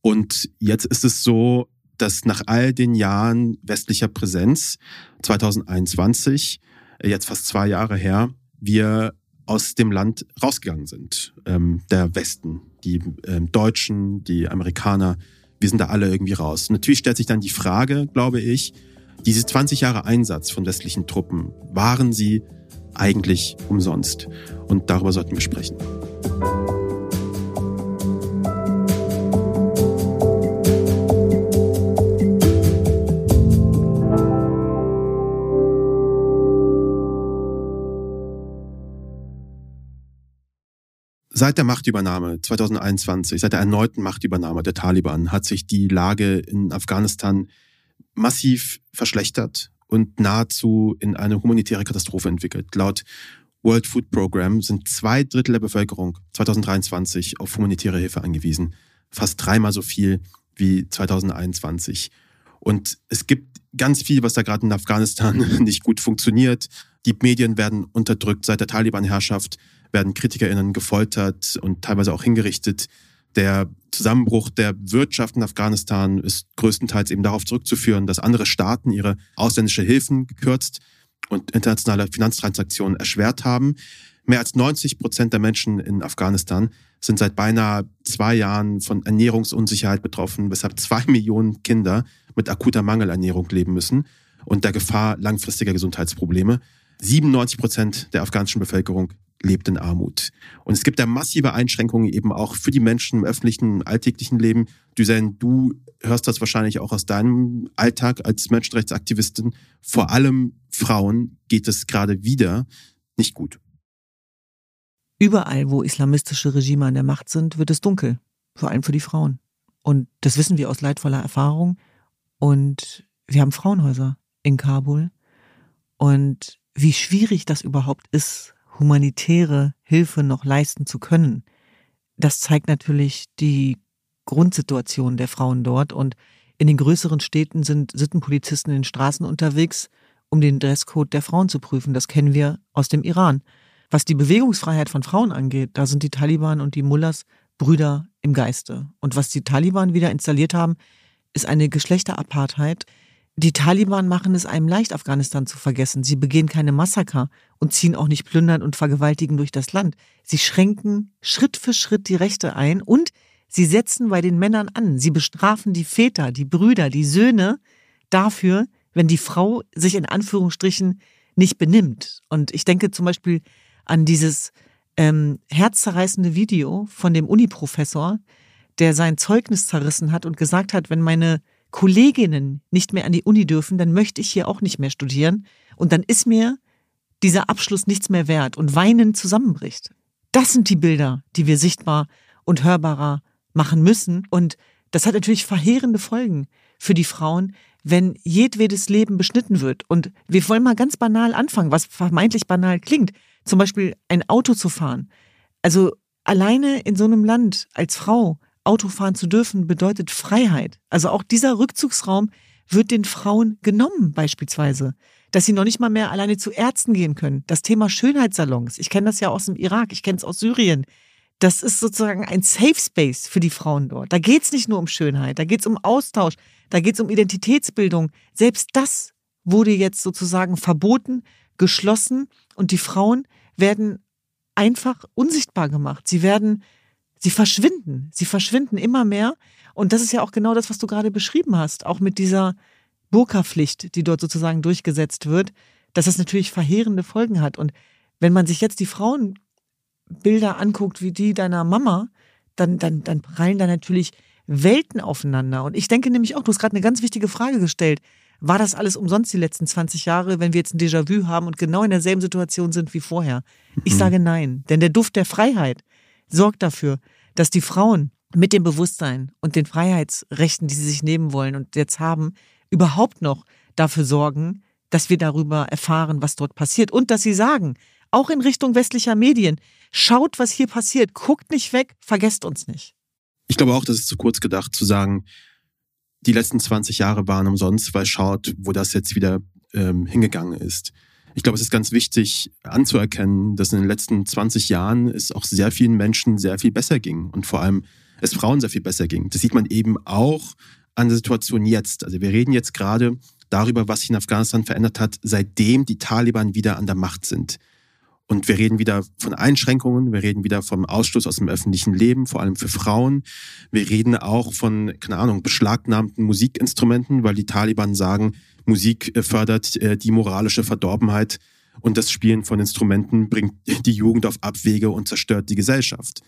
Und jetzt ist es so, dass nach all den Jahren westlicher Präsenz 2021, äh, jetzt fast zwei Jahre her, wir aus dem Land rausgegangen sind. Ähm, der Westen, die ähm, Deutschen, die Amerikaner, wir sind da alle irgendwie raus. Natürlich stellt sich dann die Frage, glaube ich, diese 20 Jahre Einsatz von westlichen Truppen, waren sie eigentlich umsonst? Und darüber sollten wir sprechen. Seit der Machtübernahme 2021, seit der erneuten Machtübernahme der Taliban, hat sich die Lage in Afghanistan massiv verschlechtert und nahezu in eine humanitäre Katastrophe entwickelt. Laut World Food Program sind zwei Drittel der Bevölkerung 2023 auf humanitäre Hilfe angewiesen. Fast dreimal so viel wie 2021. Und es gibt ganz viel, was da gerade in Afghanistan nicht gut funktioniert. Die Medien werden unterdrückt seit der Taliban-Herrschaft werden KritikerInnen gefoltert und teilweise auch hingerichtet. Der Zusammenbruch der Wirtschaft in Afghanistan ist größtenteils eben darauf zurückzuführen, dass andere Staaten ihre ausländische Hilfen gekürzt und internationale Finanztransaktionen erschwert haben. Mehr als 90 Prozent der Menschen in Afghanistan sind seit beinahe zwei Jahren von Ernährungsunsicherheit betroffen, weshalb zwei Millionen Kinder mit akuter Mangelernährung leben müssen und der Gefahr langfristiger Gesundheitsprobleme. 97 Prozent der afghanischen Bevölkerung lebt in Armut. Und es gibt da massive Einschränkungen eben auch für die Menschen im öffentlichen, alltäglichen Leben. Düsen, du hörst das wahrscheinlich auch aus deinem Alltag als Menschenrechtsaktivistin. Vor allem Frauen geht es gerade wieder nicht gut. Überall, wo islamistische Regime an der Macht sind, wird es dunkel. Vor allem für die Frauen. Und das wissen wir aus leidvoller Erfahrung. Und wir haben Frauenhäuser in Kabul. Und wie schwierig das überhaupt ist, humanitäre Hilfe noch leisten zu können. Das zeigt natürlich die Grundsituation der Frauen dort und in den größeren Städten sind Sittenpolizisten in den Straßen unterwegs, um den Dresscode der Frauen zu prüfen. Das kennen wir aus dem Iran. Was die Bewegungsfreiheit von Frauen angeht, da sind die Taliban und die Mullahs Brüder im Geiste. Und was die Taliban wieder installiert haben, ist eine Geschlechterapartheit, die Taliban machen es einem leicht, Afghanistan zu vergessen. Sie begehen keine Massaker und ziehen auch nicht plündern und vergewaltigen durch das Land. Sie schränken Schritt für Schritt die Rechte ein und sie setzen bei den Männern an. Sie bestrafen die Väter, die Brüder, die Söhne dafür, wenn die Frau sich in Anführungsstrichen nicht benimmt. Und ich denke zum Beispiel an dieses ähm, herzzerreißende Video von dem Uniprofessor, der sein Zeugnis zerrissen hat und gesagt hat, wenn meine Kolleginnen nicht mehr an die Uni dürfen, dann möchte ich hier auch nicht mehr studieren. Und dann ist mir dieser Abschluss nichts mehr wert und weinen zusammenbricht. Das sind die Bilder, die wir sichtbar und hörbarer machen müssen. Und das hat natürlich verheerende Folgen für die Frauen, wenn jedwedes Leben beschnitten wird. Und wir wollen mal ganz banal anfangen, was vermeintlich banal klingt. Zum Beispiel ein Auto zu fahren. Also alleine in so einem Land als Frau Auto fahren zu dürfen, bedeutet Freiheit. Also auch dieser Rückzugsraum wird den Frauen genommen beispielsweise. Dass sie noch nicht mal mehr alleine zu Ärzten gehen können. Das Thema Schönheitssalons. Ich kenne das ja aus dem Irak, ich kenne es aus Syrien. Das ist sozusagen ein Safe Space für die Frauen dort. Da geht es nicht nur um Schönheit, da geht es um Austausch, da geht es um Identitätsbildung. Selbst das wurde jetzt sozusagen verboten, geschlossen und die Frauen werden einfach unsichtbar gemacht. Sie werden Sie verschwinden. Sie verschwinden immer mehr. Und das ist ja auch genau das, was du gerade beschrieben hast. Auch mit dieser Burka-Pflicht, die dort sozusagen durchgesetzt wird, dass das natürlich verheerende Folgen hat. Und wenn man sich jetzt die Frauenbilder anguckt, wie die deiner Mama, dann, dann, dann prallen da natürlich Welten aufeinander. Und ich denke nämlich auch, du hast gerade eine ganz wichtige Frage gestellt. War das alles umsonst die letzten 20 Jahre, wenn wir jetzt ein Déjà-vu haben und genau in derselben Situation sind wie vorher? Ich mhm. sage nein, denn der Duft der Freiheit sorgt dafür, dass die Frauen mit dem Bewusstsein und den Freiheitsrechten, die sie sich nehmen wollen und jetzt haben, überhaupt noch dafür sorgen, dass wir darüber erfahren, was dort passiert und dass sie sagen, auch in Richtung westlicher Medien, schaut, was hier passiert, guckt nicht weg, vergesst uns nicht. Ich glaube auch, das ist zu kurz gedacht, zu sagen, die letzten 20 Jahre waren umsonst, weil schaut, wo das jetzt wieder ähm, hingegangen ist. Ich glaube, es ist ganz wichtig anzuerkennen, dass in den letzten 20 Jahren es auch sehr vielen Menschen sehr viel besser ging und vor allem es Frauen sehr viel besser ging. Das sieht man eben auch an der Situation jetzt. Also wir reden jetzt gerade darüber, was sich in Afghanistan verändert hat, seitdem die Taliban wieder an der Macht sind. Und wir reden wieder von Einschränkungen, wir reden wieder vom Ausschluss aus dem öffentlichen Leben, vor allem für Frauen. Wir reden auch von, keine Ahnung, beschlagnahmten Musikinstrumenten, weil die Taliban sagen, Musik äh, fördert äh, die moralische Verdorbenheit und das Spielen von Instrumenten bringt die Jugend auf Abwege und zerstört die Gesellschaft.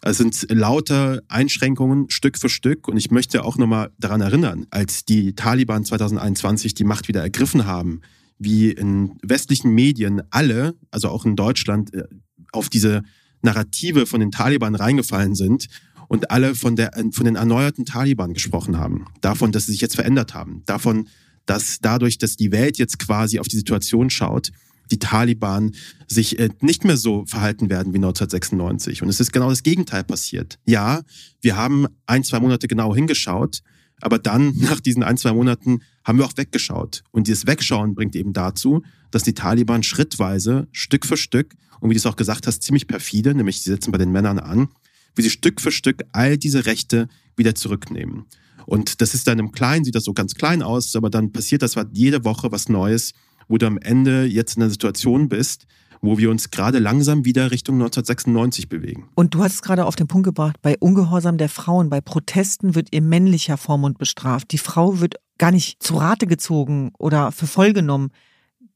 Es sind lauter Einschränkungen Stück für Stück und ich möchte auch nochmal daran erinnern, als die Taliban 2021 die Macht wieder ergriffen haben, wie in westlichen Medien alle, also auch in Deutschland, äh, auf diese Narrative von den Taliban reingefallen sind und alle von, der, von den erneuerten Taliban gesprochen haben. Davon, dass sie sich jetzt verändert haben. Davon, dass dadurch, dass die Welt jetzt quasi auf die Situation schaut, die Taliban sich äh, nicht mehr so verhalten werden wie 1996. Und es ist genau das Gegenteil passiert. Ja, wir haben ein, zwei Monate genau hingeschaut, aber dann, nach diesen ein, zwei Monaten, haben wir auch weggeschaut. Und dieses Wegschauen bringt eben dazu, dass die Taliban schrittweise, Stück für Stück, und wie du es auch gesagt hast, ziemlich perfide, nämlich sie setzen bei den Männern an, wie sie Stück für Stück all diese Rechte wieder zurücknehmen. Und das ist dann im Kleinen, sieht das so ganz klein aus, aber dann passiert das jede Woche was Neues, wo du am Ende jetzt in einer Situation bist, wo wir uns gerade langsam wieder Richtung 1996 bewegen. Und du hast es gerade auf den Punkt gebracht, bei Ungehorsam der Frauen, bei Protesten wird ihr männlicher Vormund bestraft. Die Frau wird gar nicht zu Rate gezogen oder für voll genommen.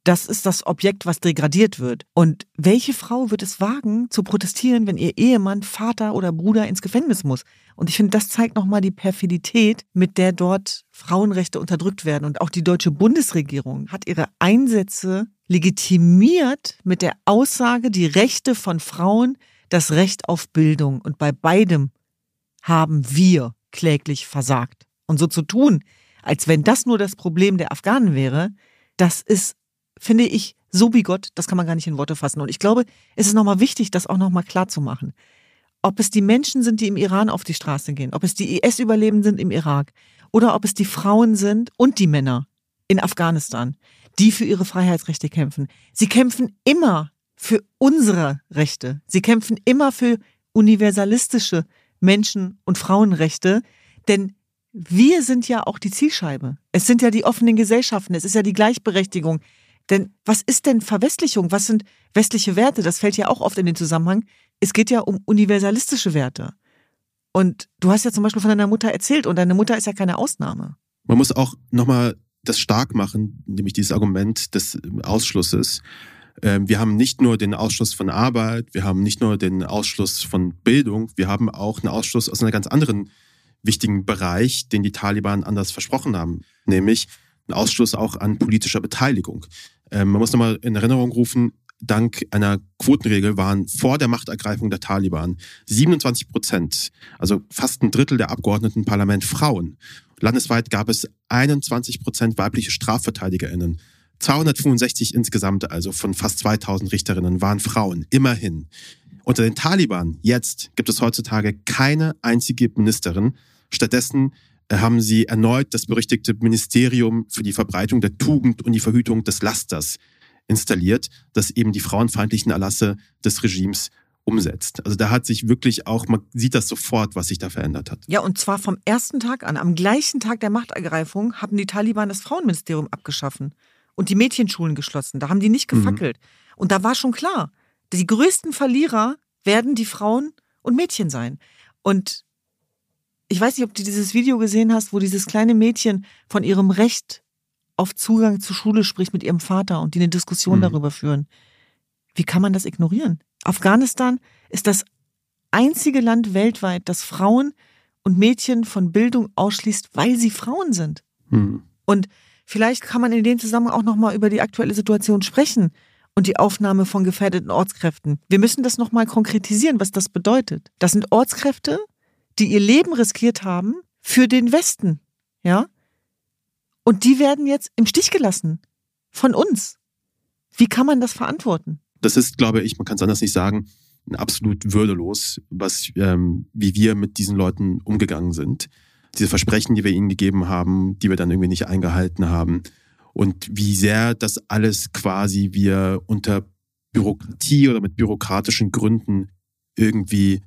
Das ist das Objekt, was degradiert wird. Und welche Frau wird es wagen, zu protestieren, wenn ihr Ehemann, Vater oder Bruder ins Gefängnis muss? Und ich finde, das zeigt nochmal die Perfidität, mit der dort Frauenrechte unterdrückt werden. Und auch die deutsche Bundesregierung hat ihre Einsätze legitimiert mit der Aussage, die Rechte von Frauen, das Recht auf Bildung. Und bei beidem haben wir kläglich versagt. Und so zu tun, als wenn das nur das Problem der Afghanen wäre, das ist finde ich so bigott, das kann man gar nicht in Worte fassen. Und ich glaube, es ist nochmal wichtig, das auch nochmal klar zu machen. Ob es die Menschen sind, die im Iran auf die Straße gehen, ob es die IS-Überlebenden sind im Irak oder ob es die Frauen sind und die Männer in Afghanistan, die für ihre Freiheitsrechte kämpfen. Sie kämpfen immer für unsere Rechte. Sie kämpfen immer für universalistische Menschen- und Frauenrechte, denn wir sind ja auch die Zielscheibe. Es sind ja die offenen Gesellschaften, es ist ja die Gleichberechtigung, denn was ist denn Verwestlichung? Was sind westliche Werte? Das fällt ja auch oft in den Zusammenhang. Es geht ja um universalistische Werte. Und du hast ja zum Beispiel von deiner Mutter erzählt und deine Mutter ist ja keine Ausnahme. Man muss auch nochmal das stark machen, nämlich dieses Argument des Ausschlusses. Ähm, wir haben nicht nur den Ausschluss von Arbeit, wir haben nicht nur den Ausschluss von Bildung, wir haben auch einen Ausschluss aus einem ganz anderen wichtigen Bereich, den die Taliban anders versprochen haben, nämlich einen Ausschluss auch an politischer Beteiligung. Ähm, man muss nochmal in Erinnerung rufen, dank einer Quotenregel waren vor der Machtergreifung der Taliban 27 Prozent, also fast ein Drittel der Abgeordneten im Parlament Frauen. Landesweit gab es 21 Prozent weibliche StrafverteidigerInnen. 265 insgesamt, also von fast 2000 Richterinnen, waren Frauen. Immerhin. Unter den Taliban jetzt gibt es heutzutage keine einzige Ministerin. Stattdessen haben sie erneut das berüchtigte Ministerium für die Verbreitung der Tugend und die Verhütung des Lasters installiert, das eben die frauenfeindlichen Erlasse des Regimes umsetzt. Also da hat sich wirklich auch, man sieht das sofort, was sich da verändert hat. Ja, und zwar vom ersten Tag an. Am gleichen Tag der Machtergreifung haben die Taliban das Frauenministerium abgeschaffen und die Mädchenschulen geschlossen. Da haben die nicht mhm. gefackelt. Mhm. Und da war schon klar, die größten Verlierer werden die Frauen und Mädchen sein. Und ich weiß nicht, ob du dieses Video gesehen hast, wo dieses kleine Mädchen von ihrem Recht auf Zugang zur Schule spricht mit ihrem Vater und die eine Diskussion mhm. darüber führen. Wie kann man das ignorieren? Afghanistan ist das einzige Land weltweit, das Frauen und Mädchen von Bildung ausschließt, weil sie Frauen sind. Hm. Und vielleicht kann man in dem Zusammenhang auch nochmal über die aktuelle Situation sprechen und die Aufnahme von gefährdeten Ortskräften. Wir müssen das nochmal konkretisieren, was das bedeutet. Das sind Ortskräfte, die ihr Leben riskiert haben für den Westen, ja? Und die werden jetzt im Stich gelassen von uns. Wie kann man das verantworten? Das ist, glaube ich, man kann es anders nicht sagen, absolut würdelos, was, ähm, wie wir mit diesen Leuten umgegangen sind. Diese Versprechen, die wir ihnen gegeben haben, die wir dann irgendwie nicht eingehalten haben. Und wie sehr das alles quasi wir unter Bürokratie oder mit bürokratischen Gründen irgendwie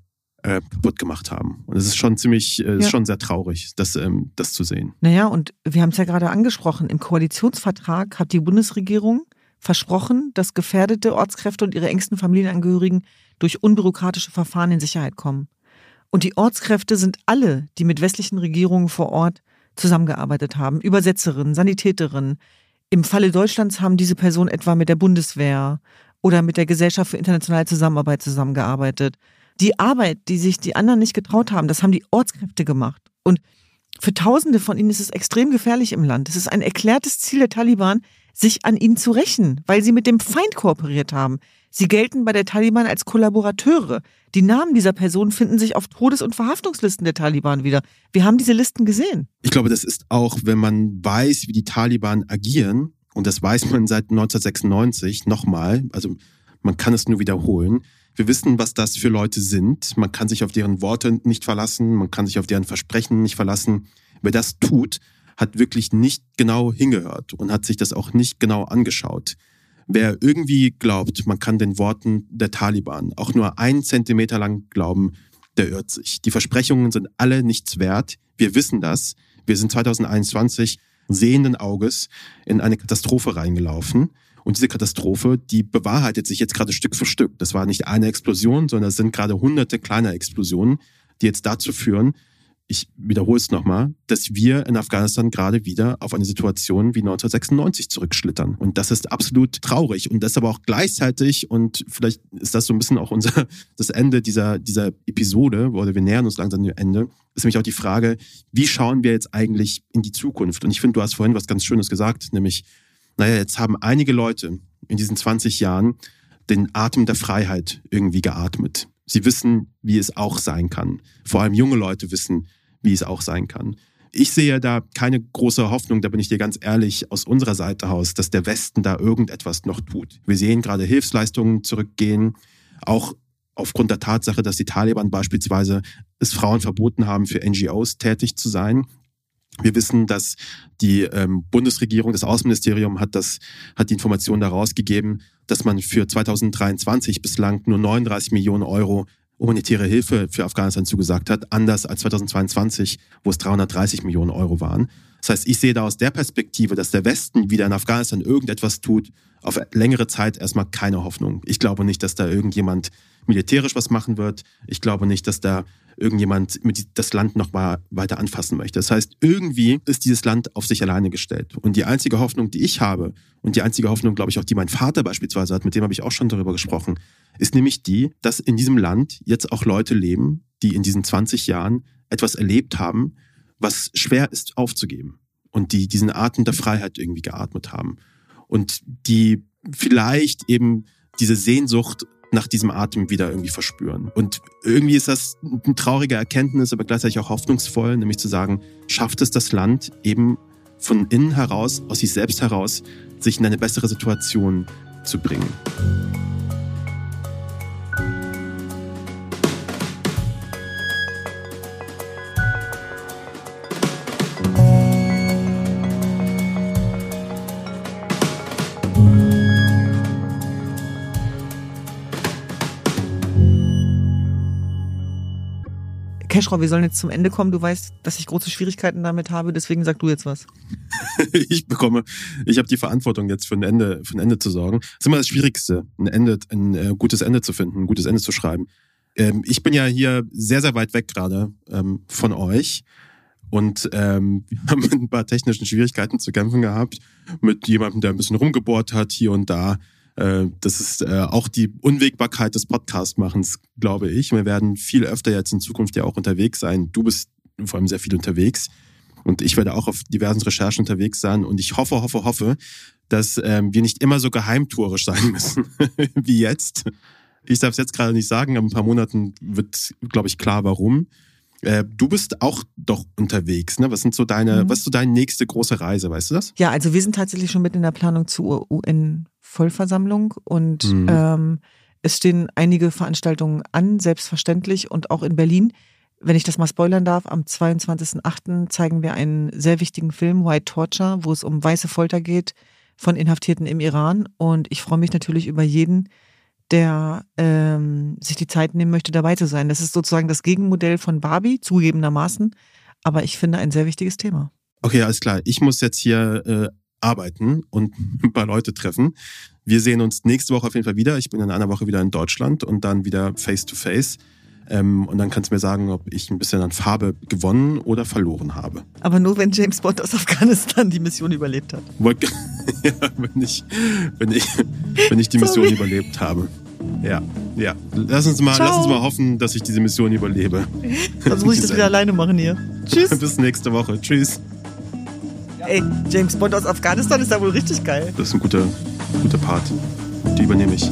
äh, kaputt gemacht haben. Und es ist schon ziemlich, äh, ist schon sehr traurig, das, ähm, das zu sehen. Naja, und wir haben es ja gerade angesprochen, im Koalitionsvertrag hat die Bundesregierung versprochen, dass gefährdete Ortskräfte und ihre engsten Familienangehörigen durch unbürokratische Verfahren in Sicherheit kommen. Und die Ortskräfte sind alle, die mit westlichen Regierungen vor Ort zusammengearbeitet haben. Übersetzerinnen, Sanitäterinnen. Im Falle Deutschlands haben diese Personen etwa mit der Bundeswehr oder mit der Gesellschaft für internationale Zusammenarbeit zusammengearbeitet. Die Arbeit, die sich die anderen nicht getraut haben, das haben die Ortskräfte gemacht. Und für Tausende von ihnen ist es extrem gefährlich im Land. Es ist ein erklärtes Ziel der Taliban, sich an ihnen zu rächen, weil sie mit dem Feind kooperiert haben. Sie gelten bei der Taliban als Kollaborateure. Die Namen dieser Personen finden sich auf Todes- und Verhaftungslisten der Taliban wieder. Wir haben diese Listen gesehen. Ich glaube, das ist auch, wenn man weiß, wie die Taliban agieren, und das weiß man seit 1996 nochmal, also man kann es nur wiederholen, wir wissen, was das für Leute sind. Man kann sich auf deren Worte nicht verlassen, man kann sich auf deren Versprechen nicht verlassen. Wer das tut, hat wirklich nicht genau hingehört und hat sich das auch nicht genau angeschaut. Wer irgendwie glaubt, man kann den Worten der Taliban auch nur einen Zentimeter lang glauben, der irrt sich. Die Versprechungen sind alle nichts wert. Wir wissen das. Wir sind 2021 sehenden Auges in eine Katastrophe reingelaufen. Und diese Katastrophe, die bewahrheitet sich jetzt gerade Stück für Stück. Das war nicht eine Explosion, sondern es sind gerade hunderte kleiner Explosionen, die jetzt dazu führen, ich wiederhole es nochmal, dass wir in Afghanistan gerade wieder auf eine Situation wie 1996 zurückschlittern. Und das ist absolut traurig. Und das aber auch gleichzeitig, und vielleicht ist das so ein bisschen auch unser, das Ende dieser, dieser Episode, oder wir nähern uns langsam dem Ende, ist nämlich auch die Frage, wie schauen wir jetzt eigentlich in die Zukunft? Und ich finde, du hast vorhin was ganz Schönes gesagt, nämlich, naja, jetzt haben einige Leute in diesen 20 Jahren den Atem der Freiheit irgendwie geatmet. Sie wissen, wie es auch sein kann. Vor allem junge Leute wissen, wie es auch sein kann. Ich sehe da keine große Hoffnung, da bin ich dir ganz ehrlich, aus unserer Seite aus, dass der Westen da irgendetwas noch tut. Wir sehen gerade Hilfsleistungen zurückgehen, auch aufgrund der Tatsache, dass die Taliban beispielsweise es Frauen verboten haben, für NGOs tätig zu sein. Wir wissen, dass die ähm, Bundesregierung, das Außenministerium hat das, hat die Information daraus gegeben, dass man für 2023 bislang nur 39 Millionen Euro humanitäre Hilfe für Afghanistan zugesagt hat, anders als 2022, wo es 330 Millionen Euro waren. Das heißt, ich sehe da aus der Perspektive, dass der Westen wieder in Afghanistan irgendetwas tut, auf längere Zeit erstmal keine Hoffnung. Ich glaube nicht, dass da irgendjemand militärisch was machen wird. Ich glaube nicht, dass da irgendjemand mit das Land noch mal weiter anfassen möchte. Das heißt, irgendwie ist dieses Land auf sich alleine gestellt. Und die einzige Hoffnung, die ich habe, und die einzige Hoffnung, glaube ich, auch die mein Vater beispielsweise hat, mit dem habe ich auch schon darüber gesprochen, ist nämlich die, dass in diesem Land jetzt auch Leute leben, die in diesen 20 Jahren etwas erlebt haben, was schwer ist aufzugeben. Und die diesen Atem der Freiheit irgendwie geatmet haben. Und die vielleicht eben diese Sehnsucht nach diesem Atem wieder irgendwie verspüren. Und irgendwie ist das eine traurige Erkenntnis, aber gleichzeitig auch hoffnungsvoll, nämlich zu sagen, schafft es das Land eben von innen heraus, aus sich selbst heraus, sich in eine bessere Situation zu bringen. Keschrau, wir sollen jetzt zum Ende kommen. Du weißt, dass ich große Schwierigkeiten damit habe, deswegen sag du jetzt was. ich bekomme, ich habe die Verantwortung jetzt für ein Ende, für ein Ende zu sorgen. Das ist immer das Schwierigste, ein Ende, ein äh, gutes Ende zu finden, ein gutes Ende zu schreiben. Ähm, ich bin ja hier sehr, sehr weit weg gerade ähm, von euch. Und ähm, wir haben ein paar technischen Schwierigkeiten zu kämpfen gehabt mit jemandem, der ein bisschen rumgebohrt hat hier und da. Äh, das ist äh, auch die Unwägbarkeit des Podcast-Machens, glaube ich. Wir werden viel öfter jetzt in Zukunft ja auch unterwegs sein. Du bist vor allem sehr viel unterwegs. Und ich werde auch auf diversen Recherchen unterwegs sein. Und ich hoffe, hoffe, hoffe, dass ähm, wir nicht immer so geheimtuerisch sein müssen wie jetzt. Ich darf es jetzt gerade nicht sagen, aber in ein paar Monaten wird, glaube ich, klar, warum. Äh, du bist auch doch unterwegs, ne? Was sind so deine, mhm. was ist so deine nächste große Reise, weißt du das? Ja, also wir sind tatsächlich schon mit in der Planung zur UN-Vollversammlung und mhm. ähm, es stehen einige Veranstaltungen an, selbstverständlich, und auch in Berlin. Wenn ich das mal spoilern darf, am 22.08. zeigen wir einen sehr wichtigen Film, White Torture, wo es um weiße Folter geht von Inhaftierten im Iran. Und ich freue mich natürlich über jeden, der ähm, sich die Zeit nehmen möchte, dabei zu sein. Das ist sozusagen das Gegenmodell von Barbie, zugegebenermaßen, aber ich finde ein sehr wichtiges Thema. Okay, alles klar. Ich muss jetzt hier äh, arbeiten und ein paar Leute treffen. Wir sehen uns nächste Woche auf jeden Fall wieder. Ich bin in einer Woche wieder in Deutschland und dann wieder face to face. Ähm, und dann kannst du mir sagen, ob ich ein bisschen an Farbe gewonnen oder verloren habe. Aber nur, wenn James Bond aus Afghanistan die Mission überlebt hat. ja, wenn ich, wenn ich, wenn ich die Mission überlebt habe. Ja, ja. Lass uns, mal, lass uns mal hoffen, dass ich diese Mission überlebe. Sonst muss ich das wieder alleine machen hier. Tschüss. Bis nächste Woche. Tschüss. Ey, James Bond aus Afghanistan ist da wohl richtig geil. Das ist ein guter, guter Part. Die übernehme ich.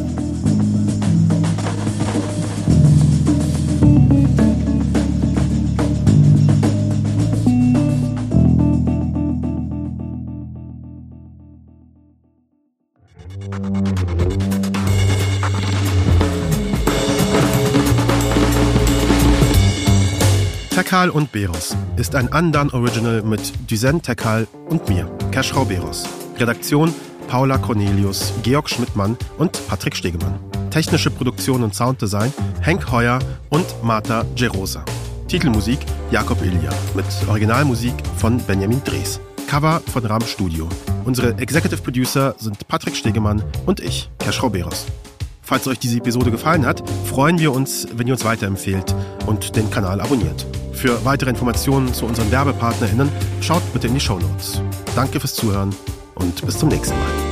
Tekal und Beros ist ein Undone Original mit Duzen Tekal und mir, Keschrau Beros. Redaktion Paula Cornelius, Georg Schmidtmann und Patrick Stegemann. Technische Produktion und Sounddesign Henk Heuer und Marta Gerosa. Titelmusik Jakob Ilja mit Originalmusik von Benjamin Drees. Cover von Ram Studio. Unsere Executive Producer sind Patrick Stegemann und ich, Keschrau Beros. Falls euch diese Episode gefallen hat, freuen wir uns, wenn ihr uns weiterempfehlt und den Kanal abonniert. Für weitere Informationen zu unseren WerbepartnerInnen schaut bitte in die Show Notes. Danke fürs Zuhören und bis zum nächsten Mal.